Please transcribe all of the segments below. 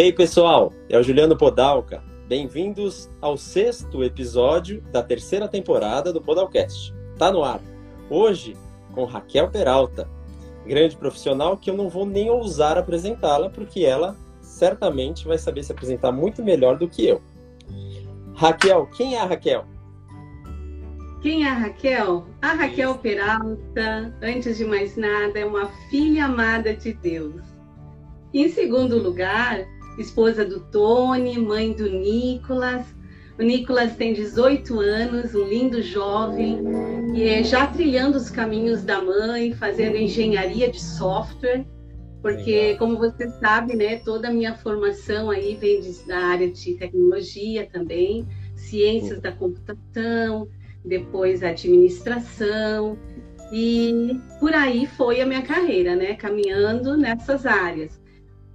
Hey pessoal, é o Juliano Podalca. Bem-vindos ao sexto episódio da terceira temporada do Podalcast. Tá no ar. Hoje com Raquel Peralta, grande profissional que eu não vou nem ousar apresentá-la porque ela certamente vai saber se apresentar muito melhor do que eu. Raquel, quem é a Raquel? Quem é a Raquel? A Raquel Peralta, antes de mais nada, é uma filha amada de Deus. Em segundo lugar, esposa do Tony, mãe do Nicolas. O Nicolas tem 18 anos, um lindo jovem, e é já trilhando os caminhos da mãe, fazendo engenharia de software, porque, como você sabe, né, toda a minha formação aí vem da área de tecnologia também, ciências da computação, depois administração, e por aí foi a minha carreira, né, caminhando nessas áreas.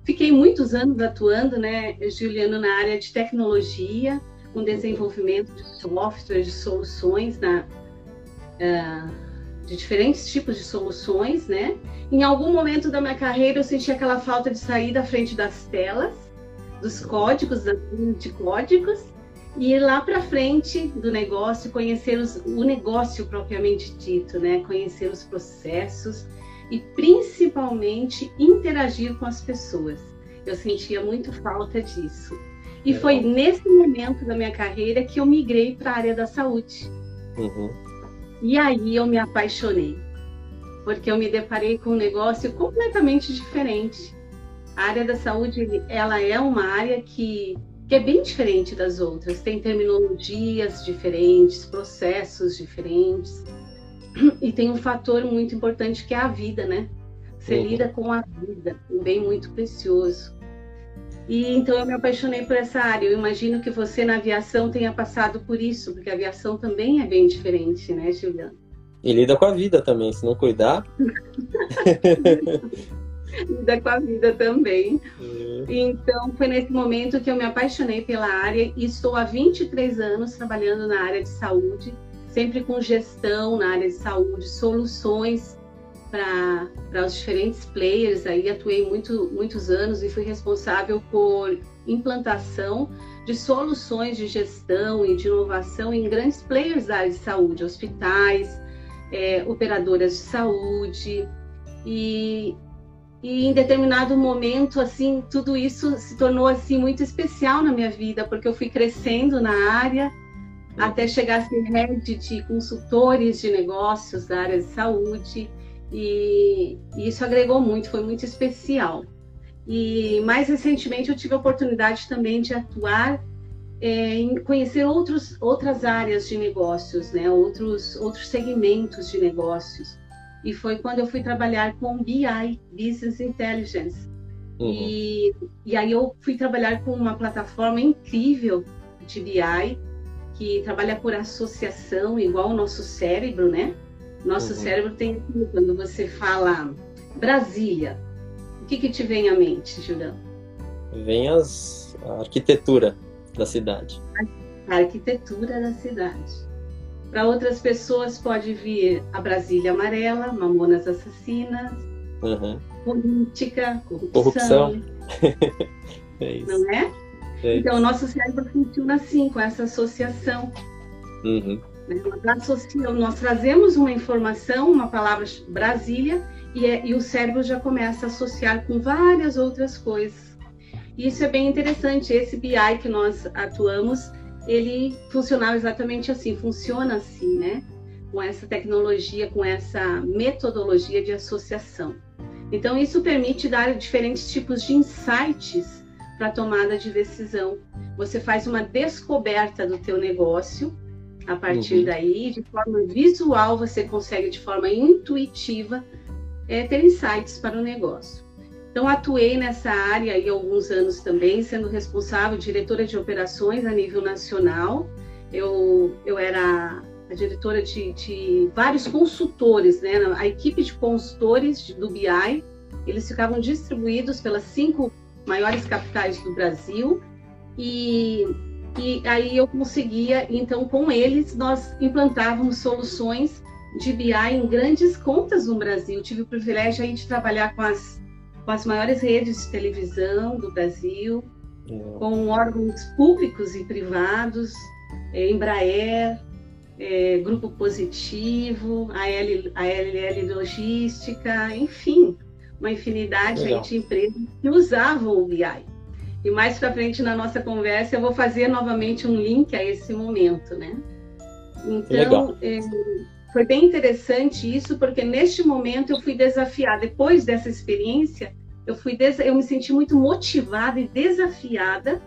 Fiquei muitos anos atuando, né, Juliano, na área de tecnologia, com desenvolvimento de software, de soluções na, uh, de diferentes tipos de soluções, né? Em algum momento da minha carreira eu senti aquela falta de sair da frente das telas, dos códigos, de códigos, e ir lá para frente do negócio, conhecer os, o negócio propriamente dito, né? Conhecer os processos e principalmente interagir com as pessoas. Eu sentia muito falta disso. E foi nesse momento da minha carreira que eu migrei para a área da saúde. Uhum. E aí eu me apaixonei, porque eu me deparei com um negócio completamente diferente. A área da saúde, ela é uma área que, que é bem diferente das outras. Tem terminologias diferentes, processos diferentes. E tem um fator muito importante que é a vida, né? Você uhum. lida com a vida, um bem muito precioso. E então eu me apaixonei por essa área. Eu imagino que você na aviação tenha passado por isso, porque a aviação também é bem diferente, né, Juliana? E lida com a vida também, se não cuidar. lida com a vida também. Uhum. Então foi nesse momento que eu me apaixonei pela área e estou há 23 anos trabalhando na área de saúde, sempre com gestão na área de saúde, soluções para os diferentes players. Aí atuei muito, muitos anos e fui responsável por implantação de soluções de gestão e de inovação em grandes players da área de saúde, hospitais, é, operadoras de saúde e, e em determinado momento assim tudo isso se tornou assim muito especial na minha vida porque eu fui crescendo na área até chegar a ser head de consultores de negócios da área de saúde e, e isso agregou muito, foi muito especial. E mais recentemente eu tive a oportunidade também de atuar é, em conhecer outros, outras áreas de negócios, né? outros, outros segmentos de negócios. E foi quando eu fui trabalhar com BI, Business Intelligence. Uhum. E, e aí eu fui trabalhar com uma plataforma incrível de BI, que trabalha por associação, igual o nosso cérebro, né? Nosso uhum. cérebro tem quando você fala Brasília, o que, que te vem à mente, Julião? Vem as, a arquitetura da cidade. A arquitetura da cidade. Para outras pessoas pode vir a Brasília amarela, Mamonas Assassinas, uhum. política, corrupção. corrupção. é isso. Não é? É então, o nosso cérebro funciona assim, com essa associação. Uhum. Né? Nós, nós trazemos uma informação, uma palavra Brasília, e, é, e o cérebro já começa a associar com várias outras coisas. E isso é bem interessante. Esse BI que nós atuamos, ele funcionava exatamente assim, funciona assim, né? Com essa tecnologia, com essa metodologia de associação. Então, isso permite dar diferentes tipos de insights para tomada de decisão. Você faz uma descoberta do teu negócio a partir uhum. daí, de forma visual, você consegue, de forma intuitiva, é, ter insights para o negócio. Então, atuei nessa área há alguns anos também, sendo responsável, diretora de operações a nível nacional. Eu, eu era a diretora de, de vários consultores, né? A equipe de consultores do BI, eles ficavam distribuídos pelas cinco maiores capitais do Brasil e e aí eu conseguia, então com eles nós implantávamos soluções de BI em grandes contas no Brasil. Tive o privilégio aí de trabalhar com as, com as maiores redes de televisão do Brasil, é. com órgãos públicos e privados, é, Embraer, é, Grupo Positivo, a, L, a LL Logística, enfim, uma infinidade de empresas que usavam o BI. E mais para frente na nossa conversa eu vou fazer novamente um link a esse momento, né? Então, é, foi bem interessante isso, porque neste momento eu fui desafiada. Depois dessa experiência, eu fui eu me senti muito motivada e desafiada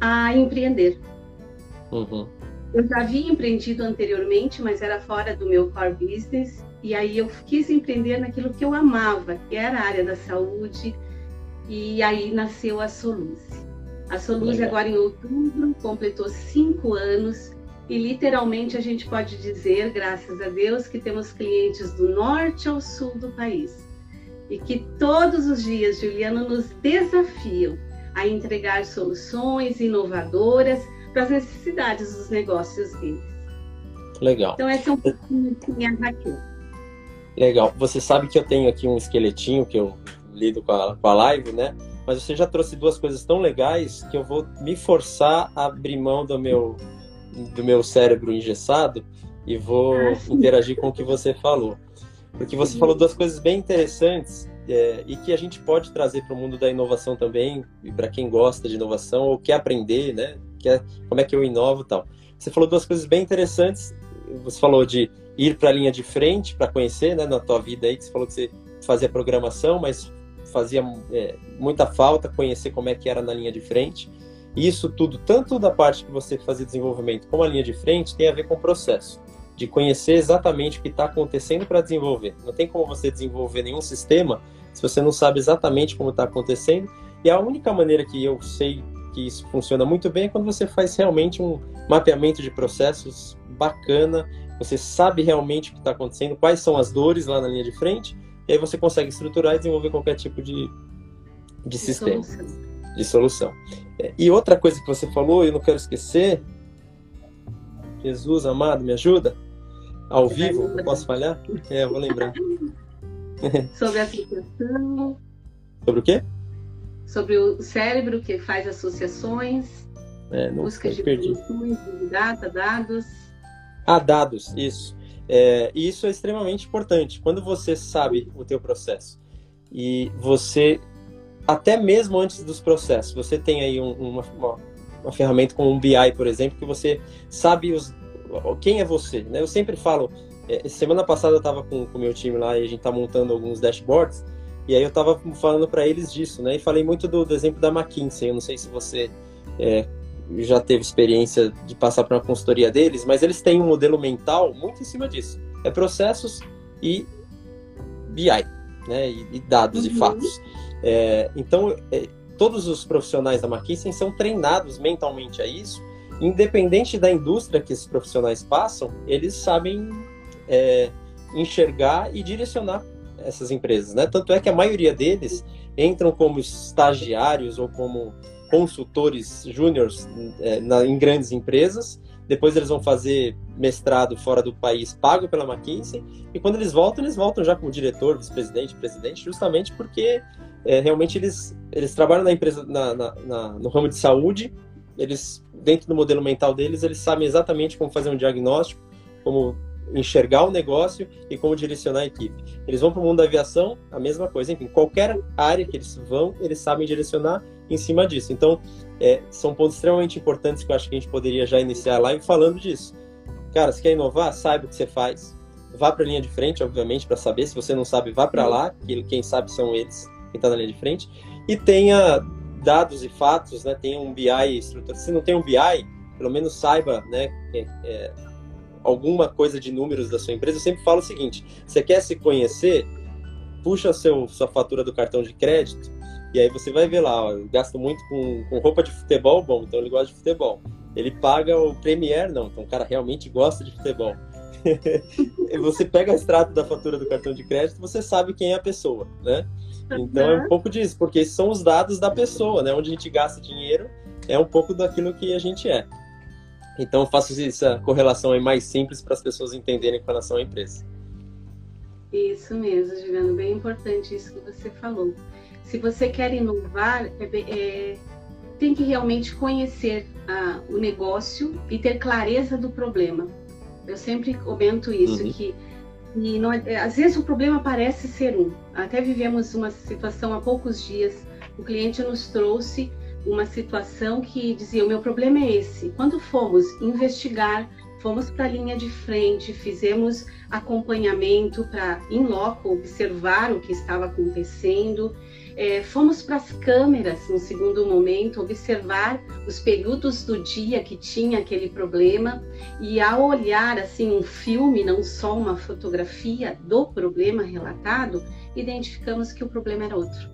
a empreender. Uhum. Eu já havia empreendido anteriormente, mas era fora do meu core business. E aí eu quis empreender naquilo que eu amava, que era a área da saúde. E aí nasceu a Soluce. A Soluce agora em outubro completou cinco anos e literalmente a gente pode dizer, graças a Deus, que temos clientes do norte ao sul do país e que todos os dias, Juliano, nos desafiam a entregar soluções inovadoras para as necessidades dos negócios deles. Legal. Então, essa é um pouquinho minha Raquel. Legal. Você sabe que eu tenho aqui um esqueletinho que eu lido com a, com a live, né? Mas você já trouxe duas coisas tão legais que eu vou me forçar a abrir mão do meu, do meu cérebro engessado e vou ah, interagir com o que você falou. Porque você falou duas coisas bem interessantes é, e que a gente pode trazer para o mundo da inovação também, e para quem gosta de inovação ou quer aprender, né? Quer, como é que eu inovo tal. Você falou duas coisas bem interessantes. Você falou de ir para a linha de frente para conhecer, né? Na tua vida aí, que você falou que você fazia programação, mas fazia é, muita falta conhecer como é que era na linha de frente. E isso tudo, tanto da parte que você fazia desenvolvimento como a linha de frente, tem a ver com o processo de conhecer exatamente o que está acontecendo para desenvolver. Não tem como você desenvolver nenhum sistema se você não sabe exatamente como está acontecendo. E a única maneira que eu sei que isso funciona muito bem é quando você faz realmente um mapeamento de processos bacana, você sabe realmente o que está acontecendo, quais são as dores lá na linha de frente, e aí você consegue estruturar e desenvolver qualquer tipo de, de, de sistema, solução. de solução. É, e outra coisa que você falou, eu não quero esquecer, Jesus amado, me ajuda? Ao vivo, não posso falhar? É, eu vou lembrar. Sobre a associação. Sobre o quê? Sobre o cérebro que faz associações, é, não busca de informações, data, dados. Ah, dados, isso. É, isso é extremamente importante. Quando você sabe o teu processo e você, até mesmo antes dos processos, você tem aí um, uma, uma, uma ferramenta como um BI, por exemplo, que você sabe os quem é você, né? Eu sempre falo, é, semana passada eu estava com o meu time lá e a gente tá montando alguns dashboards, e aí eu estava falando para eles disso, né? E falei muito do, do, exemplo da McKinsey, eu não sei se você é, já teve experiência de passar por uma consultoria deles, mas eles têm um modelo mental muito em cima disso. É processos e BI, né? E, e dados uhum. e fatos. É, então, é, todos os profissionais da McKinsey são treinados mentalmente a isso independente da indústria que esses profissionais passam, eles sabem é, enxergar e direcionar essas empresas, né? Tanto é que a maioria deles entram como estagiários ou como consultores júniores é, em grandes empresas. Depois eles vão fazer mestrado fora do país, pago pela McKinsey. E quando eles voltam, eles voltam já como diretor, vice-presidente, presidente, justamente porque é, realmente eles, eles trabalham na empresa, na, na, na, no ramo de saúde eles, dentro do modelo mental deles, eles sabem exatamente como fazer um diagnóstico, como enxergar o negócio e como direcionar a equipe. Eles vão para o mundo da aviação, a mesma coisa. Enfim, qualquer área que eles vão, eles sabem direcionar em cima disso. Então, é, são pontos extremamente importantes que eu acho que a gente poderia já iniciar a live falando disso. Cara, se quer inovar, saiba o que você faz. Vá para a linha de frente, obviamente, para saber. Se você não sabe, vá para lá, que quem sabe são eles, quem está na linha de frente. E tenha dados e fatos, né? Tem um BI estrutura. Se não tem um BI, pelo menos saiba, né? É, é, alguma coisa de números da sua empresa. Eu sempre falo o seguinte: você quer se conhecer, puxa seu, sua fatura do cartão de crédito e aí você vai ver lá, ó, eu gasto muito com, com roupa de futebol, bom, então ele gosta de futebol. Ele paga o Premier, não, então o cara realmente gosta de futebol. você pega o extrato da fatura do cartão de crédito, você sabe quem é a pessoa, né? Então é um pouco disso, porque são os dados da pessoa, né? Onde a gente gasta dinheiro é um pouco daquilo que a gente é. Então eu faço essa correlação aí mais simples para as pessoas entenderem com relação à empresa. Isso mesmo, Juliano, bem importante isso que você falou. Se você quer inovar, é, é, tem que realmente conhecer ah, o negócio e ter clareza do problema. Eu sempre comento isso, uhum. que e não, é, às vezes o problema parece ser um. Até vivemos uma situação há poucos dias, o cliente nos trouxe uma situação que dizia: o meu problema é esse. Quando fomos investigar, fomos para a linha de frente, fizemos acompanhamento para, em loco, observar o que estava acontecendo. É, fomos para as câmeras, no segundo momento, observar os períodos do dia que tinha aquele problema e ao olhar assim um filme, não só uma fotografia do problema relatado, identificamos que o problema era outro.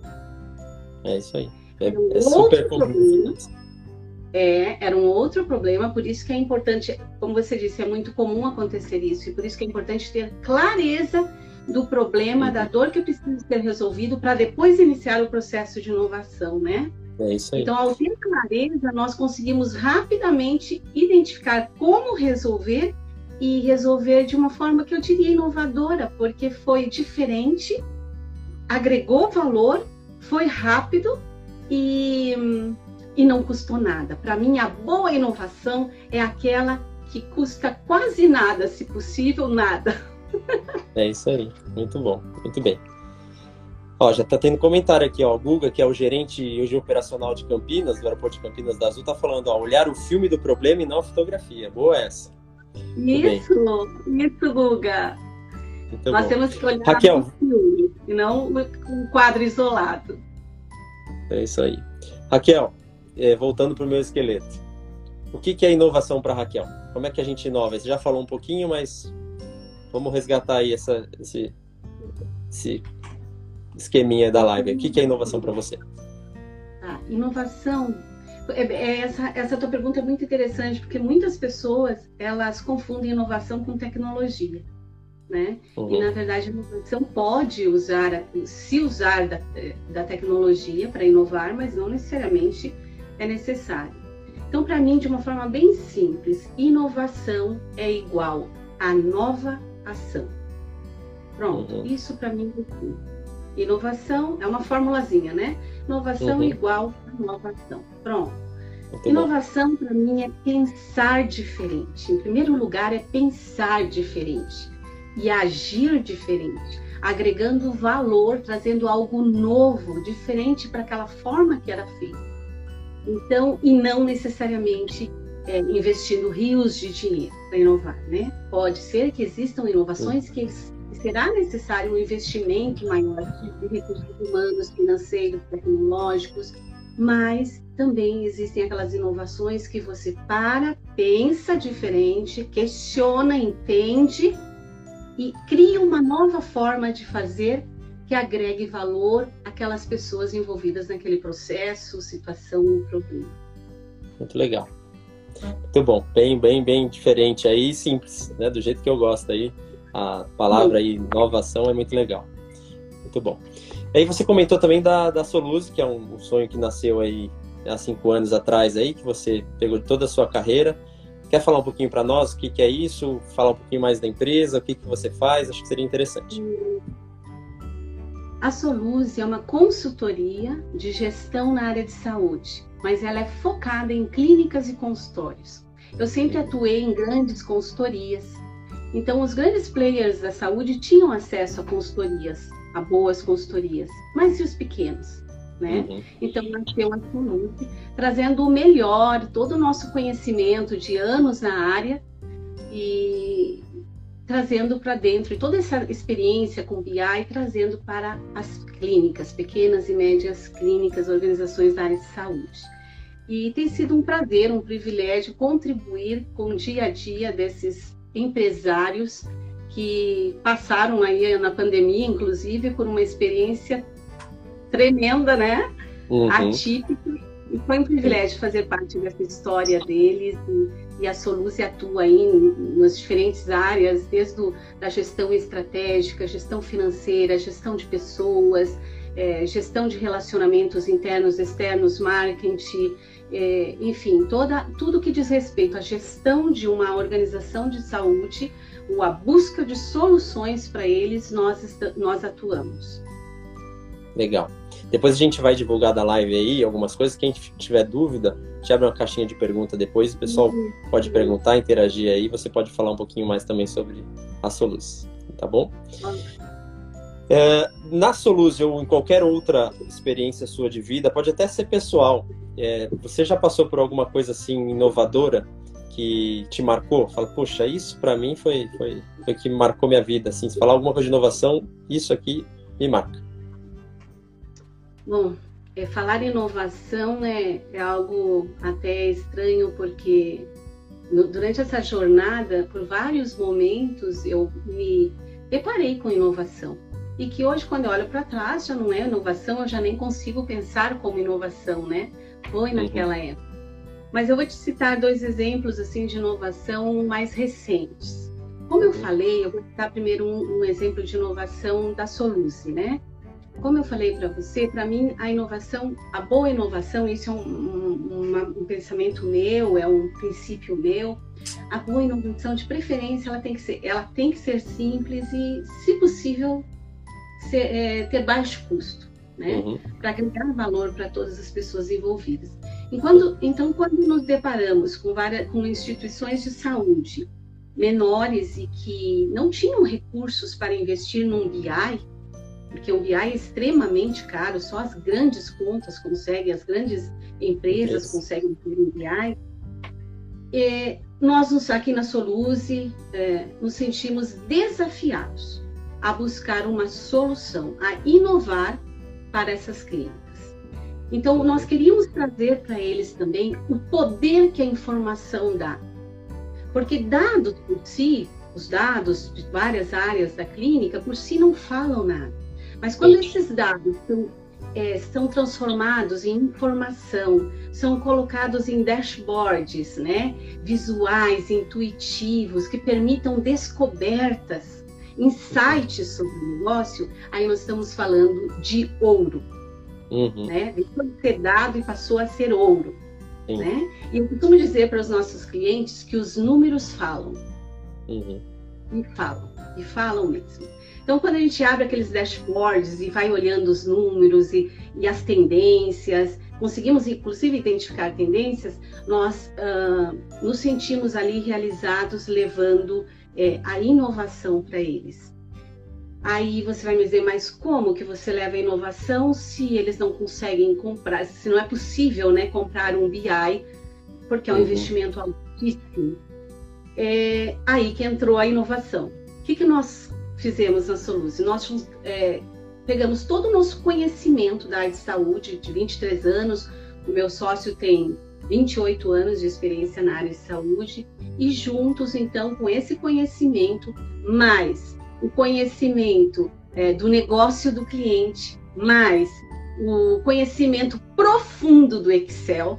É isso aí. É, é super complexo. É, era um outro problema, por isso que é importante, como você disse, é muito comum acontecer isso, e por isso que é importante ter clareza do problema, da dor que precisa ser resolvido, para depois iniciar o processo de inovação, né? É isso aí. Então, ao ter clareza, nós conseguimos rapidamente identificar como resolver e resolver de uma forma que eu diria inovadora, porque foi diferente, agregou valor, foi rápido e e não custou nada. Para mim, a boa inovação é aquela que custa quase nada, se possível, nada. É isso aí, muito bom, muito bem. Ó, já tá tendo comentário aqui, ó, o Guga, que é o gerente hoje operacional de Campinas, do aeroporto de Campinas da Azul, tá falando, ó, olhar o filme do problema e não a fotografia. Boa essa. Isso, isso, Guga. Muito Nós bom. temos que olhar Raquel. o filme e não um quadro isolado. É isso aí. Raquel, é, voltando para o meu esqueleto. O que, que é inovação para Raquel? Como é que a gente inova? Você já falou um pouquinho, mas vamos resgatar aí essa, esse, esse esqueminha da live. O que, que é inovação para você? Ah, inovação é, é, essa, essa tua pergunta é muito interessante porque muitas pessoas elas confundem inovação com tecnologia, né? Uhum. E na verdade a inovação pode usar, se usar da, da tecnologia para inovar, mas não necessariamente é necessário. Então, para mim, de uma forma bem simples, inovação é igual a nova ação. Pronto, uhum. isso para mim é tudo. Inovação é uma formulazinha, né? Inovação uhum. igual a nova ação. Pronto. Muito Inovação para mim é pensar diferente. Em primeiro lugar, é pensar diferente e agir diferente, agregando valor, trazendo algo novo, diferente para aquela forma que era feita. Então, e não necessariamente é, investindo rios de dinheiro para inovar, né? Pode ser que existam inovações que será necessário um investimento maior de recursos humanos, financeiros, tecnológicos, mas também existem aquelas inovações que você para, pensa diferente, questiona, entende e cria uma nova forma de fazer que agregue valor àquelas pessoas envolvidas naquele processo, situação ou problema. Muito legal. Muito bom, bem, bem, bem diferente aí, simples, né? Do jeito que eu gosto aí. A palavra aí, inovação, é muito legal. Muito bom. Aí você comentou também da, da Soluz, que é um, um sonho que nasceu aí há cinco anos atrás aí, que você pegou toda a sua carreira. Quer falar um pouquinho para nós o que, que, é isso? Falar um pouquinho mais da empresa, o que, que você faz? Acho que seria interessante. A Soluse é uma consultoria de gestão na área de saúde, mas ela é focada em clínicas e consultórios. Eu sempre atuei em grandes consultorias, então os grandes players da saúde tinham acesso a consultorias, a boas consultorias, mas e os pequenos? Né? Uhum. Então, nasceu a Soluse, trazendo o melhor, todo o nosso conhecimento de anos na área e trazendo para dentro e toda essa experiência com BI trazendo para as clínicas, pequenas e médias clínicas, organizações da área de saúde. E tem sido um prazer, um privilégio contribuir com o dia a dia desses empresários que passaram aí na pandemia, inclusive, por uma experiência tremenda, né? Uhum. Atípica. E foi um privilégio fazer parte dessa história deles. E, e a Soluce atua aí nas diferentes áreas, desde a da gestão estratégica, gestão financeira, gestão de pessoas, é, gestão de relacionamentos internos, externos, marketing, é, enfim, toda, tudo que diz respeito à gestão de uma organização de saúde, ou a busca de soluções para eles, nós, nós atuamos. Legal. Depois a gente vai divulgar da live aí algumas coisas. Quem tiver dúvida, te abre uma caixinha de pergunta depois. O pessoal uhum. pode perguntar, interagir aí. Você pode falar um pouquinho mais também sobre a Soluz, tá bom? É, na Soluz ou em qualquer outra experiência sua de vida, pode até ser pessoal. É, você já passou por alguma coisa assim inovadora que te marcou? Fala, poxa, isso para mim foi, foi, foi que marcou minha vida. Assim, se falar alguma coisa de inovação, isso aqui me marca. Bom, é, falar inovação é, é algo até estranho, porque no, durante essa jornada, por vários momentos, eu me deparei com inovação. E que hoje, quando eu olho para trás, já não é inovação, eu já nem consigo pensar como inovação, né? Foi uhum. naquela época. Mas eu vou te citar dois exemplos assim de inovação mais recentes. Como eu falei, eu vou citar primeiro um, um exemplo de inovação da Soluce, né? Como eu falei para você, para mim a inovação, a boa inovação, isso é um, um, um, pensamento meu, é um princípio meu. A boa inovação, de preferência, ela tem que ser, ela tem que ser simples e, se possível, ser, é, ter baixo custo né? Uhum. Para agregar valor para todas as pessoas envolvidas. Enquanto, então, quando nos deparamos com, várias, com instituições de saúde menores e que não tinham recursos para investir num BI, porque o BI é extremamente caro, só as grandes contas conseguem, as grandes empresas Isso. conseguem ter um BI. E nós, aqui na Soluze, é, nos sentimos desafiados a buscar uma solução, a inovar para essas clínicas. Então, nós queríamos trazer para eles também o poder que a informação dá. Porque dados por si, os dados de várias áreas da clínica, por si não falam nada. Mas quando esses dados são, é, são transformados em informação, são colocados em dashboards, né, visuais, intuitivos, que permitam descobertas insights sobre o negócio, aí nós estamos falando de ouro. Uhum. Né? Deixou de ser dado e passou a ser ouro. Né? E eu costumo dizer para os nossos clientes que os números falam. Uhum. E falam, e falam mesmo. Então, quando a gente abre aqueles dashboards e vai olhando os números e, e as tendências, conseguimos inclusive identificar tendências, nós uh, nos sentimos ali realizados, levando é, a inovação para eles. Aí você vai me dizer, mas como que você leva a inovação se eles não conseguem comprar, se não é possível né, comprar um BI, porque é um uhum. investimento altíssimo. É aí que entrou a inovação. O que, que nós fizemos na Soluce? Nós é, pegamos todo o nosso conhecimento da área de saúde, de 23 anos, o meu sócio tem 28 anos de experiência na área de saúde. E juntos, então, com esse conhecimento, mais o conhecimento é, do negócio do cliente, mais o conhecimento profundo do Excel,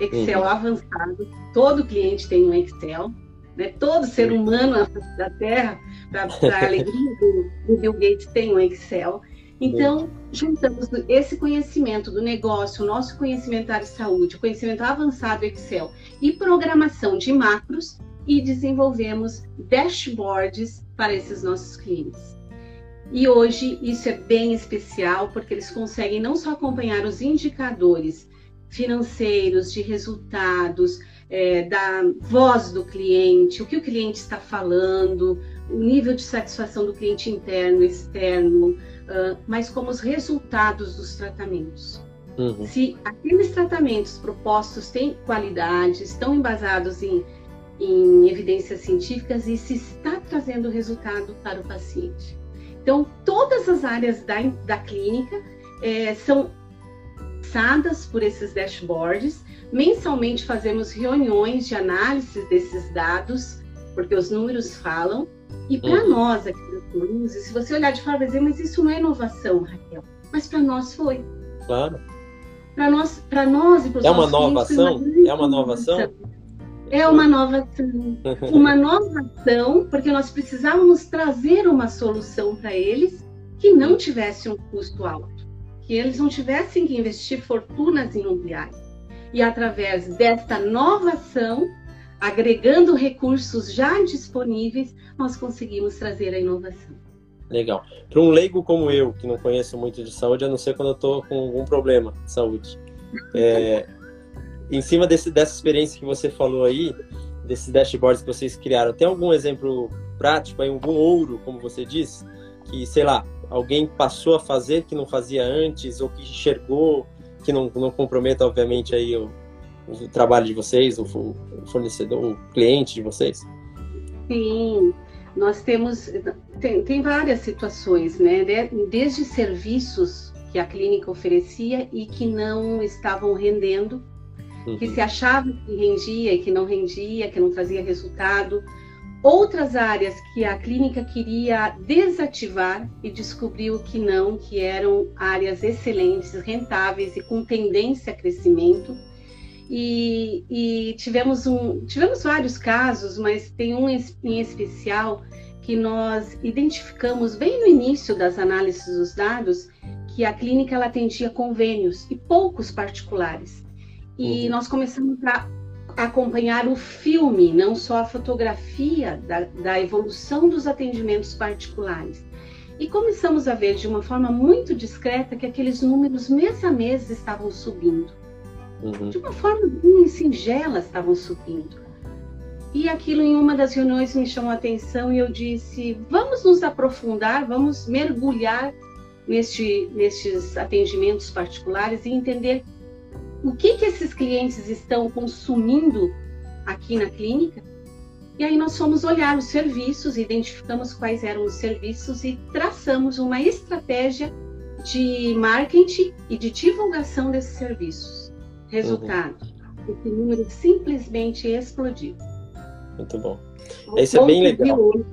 Excel uhum. avançado, todo cliente tem um Excel, né? todo ser humano da Terra, para a alegria do, do Bill Gates, tem um Excel. Então, juntamos esse conhecimento do negócio, o nosso conhecimento da área de saúde, conhecimento avançado Excel e programação de macros e desenvolvemos dashboards para esses nossos clientes. E hoje isso é bem especial porque eles conseguem não só acompanhar os indicadores financeiros, de resultados, é, da voz do cliente, o que o cliente está falando, o nível de satisfação do cliente interno, externo, uh, mas como os resultados dos tratamentos. Uhum. Se aqueles tratamentos propostos têm qualidade, estão embasados em, em evidências científicas e se está trazendo resultado para o paciente. Então, todas as áreas da, da clínica é, são passadas por esses dashboards. Mensalmente fazemos reuniões de análise desses dados, porque os números falam, e para uhum. nós aqui do Toulouse, se você olhar de fora, vai dizer, mas isso não é inovação, Raquel. Mas para nós foi. Claro. Para nós, para nós e para os é uma inovação? É uma inovação? É uma inovação. uma inovação, porque nós precisávamos trazer uma solução para eles que não tivesse um custo alto, que eles não tivessem que investir fortunas em. E através desta inovação, agregando recursos já disponíveis, nós conseguimos trazer a inovação. Legal. Para um leigo como eu, que não conheço muito de saúde, a não ser quando eu estou com algum problema de saúde. É, em cima desse, dessa experiência que você falou aí, desses dashboards que vocês criaram, tem algum exemplo prático, aí, algum ouro, como você disse, que, sei lá, alguém passou a fazer que não fazia antes, ou que enxergou, que não, não comprometa, obviamente, aí o, o trabalho de vocês, o, o fornecedor, o cliente de vocês? Sim, nós temos, tem, tem várias situações, né? Desde serviços que a clínica oferecia e que não estavam rendendo, uhum. que se achava que rendia e que não rendia, que não trazia resultado. Outras áreas que a clínica queria desativar e descobriu que não, que eram áreas excelentes, rentáveis e com tendência a crescimento. E, e tivemos, um, tivemos vários casos, mas tem um em especial que nós identificamos bem no início das análises dos dados que a clínica ela atendia convênios e poucos particulares. E uhum. nós começamos a acompanhar o filme, não só a fotografia da, da evolução dos atendimentos particulares. E começamos a ver de uma forma muito discreta que aqueles números mês a mês estavam subindo. Uhum. De uma forma bem singela estavam subindo. E aquilo em uma das reuniões me chamou a atenção e eu disse: vamos nos aprofundar, vamos mergulhar neste, nestes atendimentos particulares e entender o que, que esses clientes estão consumindo aqui na clínica. E aí nós fomos olhar os serviços, identificamos quais eram os serviços e traçamos uma estratégia de marketing e de divulgação desses serviços. Resultado: uhum. esse número simplesmente explodiu. Muito bom. Isso é bem legal. Hoje,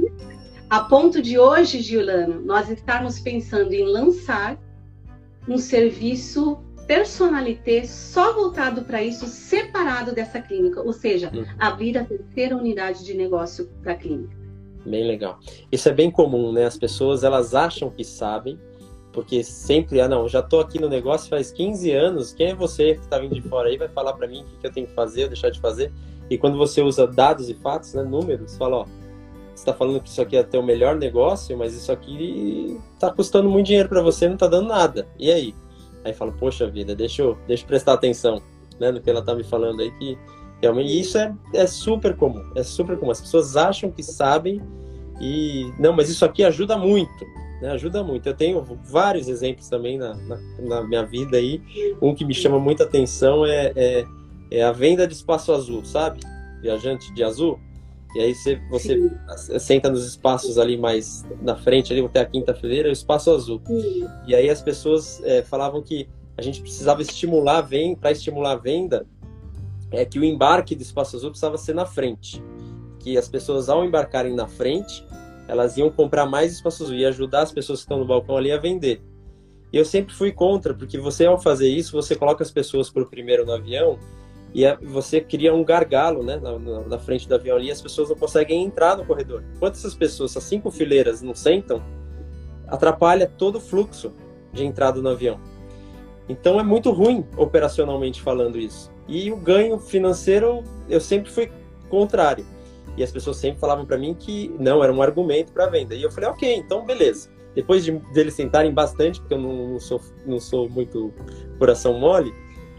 a ponto de hoje, Giulano, nós estarmos pensando em lançar um serviço personalité só voltado para isso, separado dessa clínica, ou seja, uhum. abrir a terceira unidade de negócio da clínica. Bem legal. Isso é bem comum, né? As pessoas elas acham que sabem, porque sempre, ah, não, já tô aqui no negócio faz 15 anos, quem é você que tá vindo de fora aí vai falar para mim o que, que eu tenho que fazer ou deixar de fazer? E quando você usa dados e fatos, né, números, fala, ó, você está falando que isso aqui é o melhor negócio, mas isso aqui está custando muito dinheiro para você, não está dando nada. E aí? Aí fala, poxa vida, deixa eu, deixa eu prestar atenção né, no que ela está me falando aí, que realmente isso é, é super comum, é super comum. As pessoas acham que sabem e, não, mas isso aqui ajuda muito né? Ajuda muito. Eu tenho vários exemplos também na, na, na, minha vida aí. Um que me chama muita atenção é, é, é, a venda de espaço azul, sabe? Viajante de azul. E aí você, você senta nos espaços ali mais na frente, ali até a quinta-feira, o espaço azul. Sim. E aí as pessoas é, falavam que a gente precisava estimular a venda, para estimular a venda, é que o embarque do espaço azul precisava ser na frente. Que as pessoas, ao embarcarem na frente, elas iam comprar mais espaços e ajudar as pessoas que estão no balcão ali a vender. E eu sempre fui contra, porque você ao fazer isso, você coloca as pessoas por primeiro no avião e você cria um gargalo, né, na, na, frente do avião ali, e as pessoas não conseguem entrar no corredor. Enquanto essas pessoas, essas cinco fileiras não sentam, atrapalha todo o fluxo de entrada no avião. Então é muito ruim operacionalmente falando isso. E o ganho financeiro eu sempre fui contrário. E as pessoas sempre falavam para mim que não, era um argumento para venda. E eu falei, ok, então beleza. Depois de deles sentarem bastante, porque eu não, não, sou, não sou muito coração mole,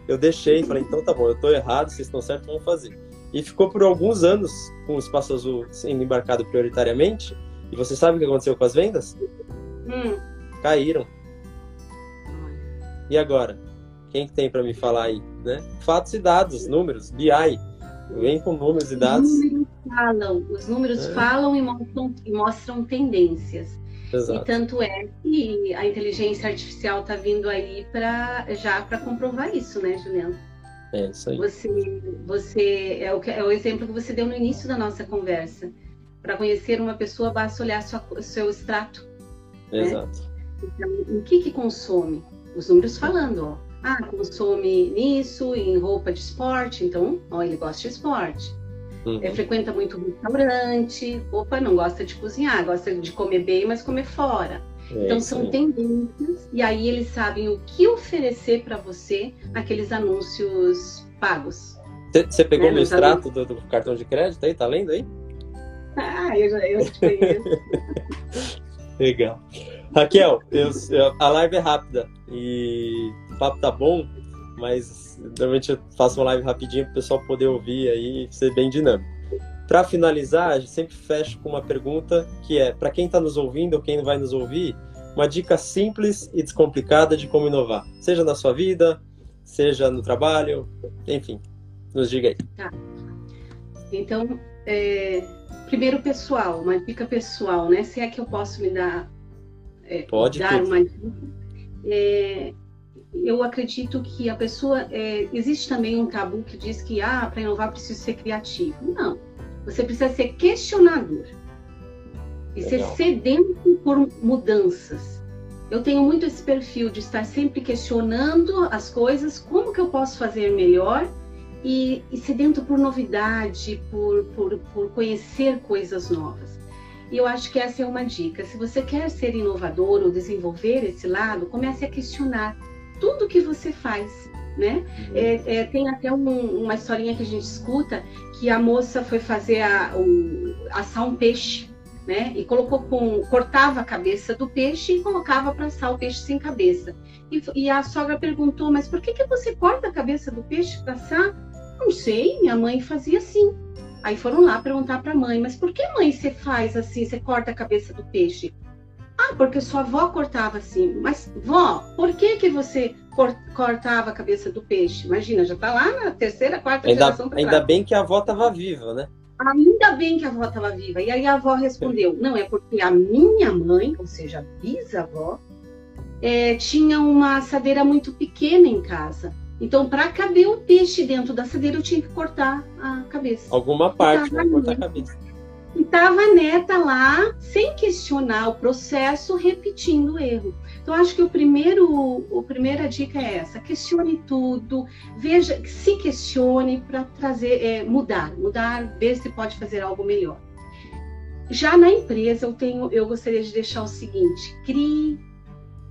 eu deixei e falei, então tá bom, eu tô errado, vocês estão certos, vamos fazer. E ficou por alguns anos com o Espaço Azul sendo embarcado prioritariamente. E você sabe o que aconteceu com as vendas? Hum. Caíram. E agora? Quem que tem para me falar aí, né? Fatos e dados, números, BI. Vem com números e dados. Os números falam, os números é. falam e mostram, e mostram tendências. Exato. E tanto é que a inteligência artificial está vindo aí para já para comprovar isso, né, Juliano? É isso aí. Você, você é o, é o exemplo que você deu no início da nossa conversa. Para conhecer uma pessoa, basta olhar sua, seu extrato. Né? Exato. Né? Então, o que que consome? Os números falando, ó ah, consome nisso, em roupa de esporte, então, ó, ele gosta de esporte. Uhum. É, frequenta muito restaurante, opa, não gosta de cozinhar, gosta de comer bem, mas comer fora. É então são tendências e aí eles sabem o que oferecer para você naqueles anúncios pagos. Você pegou né? o extrato do, do, cartão de crédito aí? Tá lendo aí? Ah, eu já eu te. Legal. Raquel, eu, a live é rápida e o papo tá bom, mas normalmente eu faço uma live rapidinho para o pessoal poder ouvir aí e ser bem dinâmico. Para finalizar, a gente sempre fecha com uma pergunta que é: para quem está nos ouvindo ou quem vai nos ouvir, uma dica simples e descomplicada de como inovar, seja na sua vida, seja no trabalho, enfim, nos diga aí. Tá. Então, é, primeiro pessoal, uma dica pessoal, né? Se é que eu posso me dar, é, Pode dar uma dica. É, eu acredito que a pessoa é, existe também um tabu que diz que ah, para inovar preciso ser criativo. Não, você precisa ser questionador e ser sedento por mudanças. Eu tenho muito esse perfil de estar sempre questionando as coisas, como que eu posso fazer melhor e, e sedento por novidade, por, por, por conhecer coisas novas. E eu acho que essa é uma dica. Se você quer ser inovador ou desenvolver esse lado, comece a questionar tudo que você faz, né? Uhum. É, é, tem até um, uma historinha que a gente escuta que a moça foi fazer a, o, assar um peixe, né? E colocou com, cortava a cabeça do peixe e colocava para assar o peixe sem cabeça. E, e, a sogra perguntou, mas por que, que você corta a cabeça do peixe para assar? Não sei, minha mãe fazia assim. Aí foram lá perguntar para a mãe, mas por que mãe você faz assim, você corta a cabeça do peixe? Ah, porque sua avó cortava assim. Mas, vó, por que que você cortava a cabeça do peixe? Imagina, já tá lá na terceira, quarta ainda, geração. Ainda bem que a avó estava viva, né? Ainda bem que a avó estava viva. E aí a avó respondeu: não, é porque a minha mãe, ou seja, a bisavó, é, tinha uma assadeira muito pequena em casa. Então, para caber o peixe dentro da assadeira, eu tinha que cortar a cabeça. Alguma parte, para cortar a cabeça. E estava a neta lá, sem questionar o processo, repetindo o erro. Então, acho que o primeiro, a primeira dica é essa: questione tudo, veja, se questione para trazer, é, mudar, mudar, ver se pode fazer algo melhor. Já na empresa, eu tenho, eu gostaria de deixar o seguinte: crie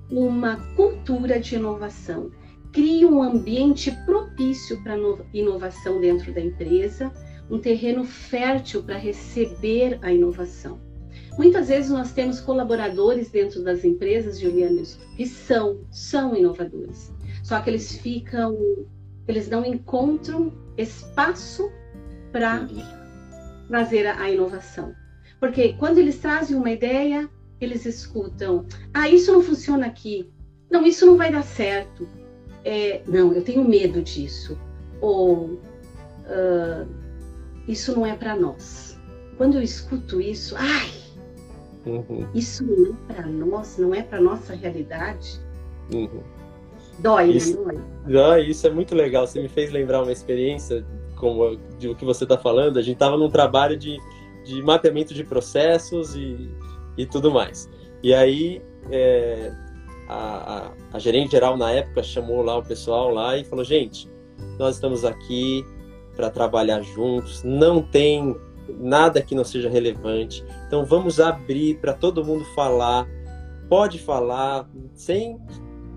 uma cultura de inovação, crie um ambiente propício para inovação dentro da empresa um terreno fértil para receber a inovação. Muitas vezes nós temos colaboradores dentro das empresas, Juliana, que são, são inovadores. Só que eles ficam, eles não encontram espaço para trazer a inovação. Porque quando eles trazem uma ideia, eles escutam: ah, isso não funciona aqui. Não, isso não vai dar certo. É, não, eu tenho medo disso. Ou uh, isso não é para nós. Quando eu escuto isso, ai, uhum. isso não é para nós, não é para nossa realidade. Uhum. Dói, né? isso, né? Dói. Isso é muito legal. Você me fez lembrar uma experiência como de o que você está falando. A gente estava num trabalho de, de mapeamento de processos e, e tudo mais. E aí é, a, a, a gerente geral na época chamou lá o pessoal lá e falou: gente, nós estamos aqui para trabalhar juntos, não tem nada que não seja relevante. Então vamos abrir para todo mundo falar. Pode falar sem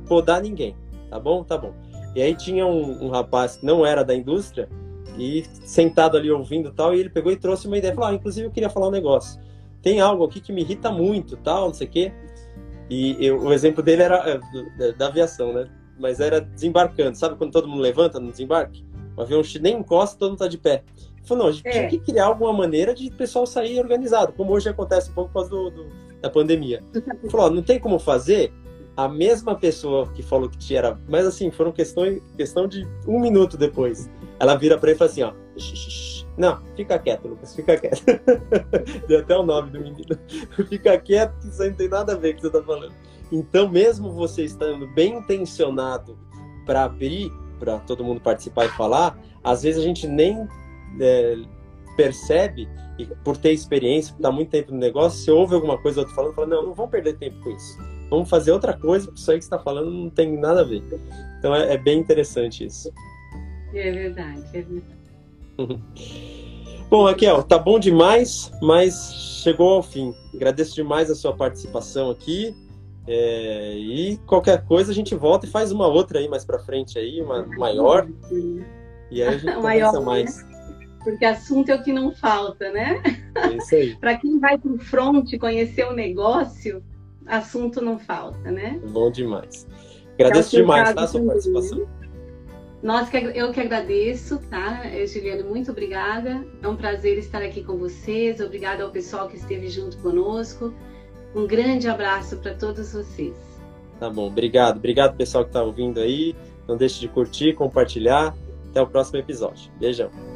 podar ninguém, tá bom? Tá bom. E aí tinha um, um rapaz que não era da indústria e sentado ali ouvindo tal, e ele pegou e trouxe uma ideia. Falou, ah, inclusive eu queria falar um negócio. Tem algo aqui que me irrita muito, tal, não sei o quê. E eu, o exemplo dele era é, da aviação, né? Mas era desembarcando. Sabe quando todo mundo levanta no desembarque? O avião nem encosta, todo mundo tá de pé. Ele falou, não, a gente é. tinha que criar alguma maneira de o pessoal sair organizado, como hoje acontece um pouco por causa do, do, da pandemia. Ele falou, não tem como fazer? A mesma pessoa que falou que tinha era... Mas assim, foram questão, questão de um minuto depois. Ela vira para ele e fala assim, ó... Não, fica quieto, Lucas, fica quieto. Deu até o nome do menino. fica quieto que isso aí não tem nada a ver com o que você tá falando. Então, mesmo você estando bem intencionado para abrir para todo mundo participar e falar, às vezes a gente nem é, percebe, e por ter experiência, por estar muito tempo no negócio, se ouve alguma coisa outro falando, fala, não, não vamos perder tempo com isso. Vamos fazer outra coisa, porque isso aí que você está falando não tem nada a ver. Então é, é bem interessante isso. É verdade, é verdade. Bom, Raquel, tá bom demais, mas chegou ao fim. Agradeço demais a sua participação aqui. É, e qualquer coisa a gente volta e faz uma outra aí mais para frente aí, uma maior. E aí a gente conversa mais. Né? Porque assunto é o que não falta, né? É isso aí. para quem vai para o front conhecer o negócio, assunto não falta, né? Bom demais. Agradeço é demais tá, a sua participação. Nós que, eu que agradeço, tá? Juliano, muito obrigada. É um prazer estar aqui com vocês. Obrigada ao pessoal que esteve junto conosco. Um grande abraço para todos vocês. Tá bom, obrigado. Obrigado, pessoal que está ouvindo aí. Não deixe de curtir, compartilhar. Até o próximo episódio. Beijão.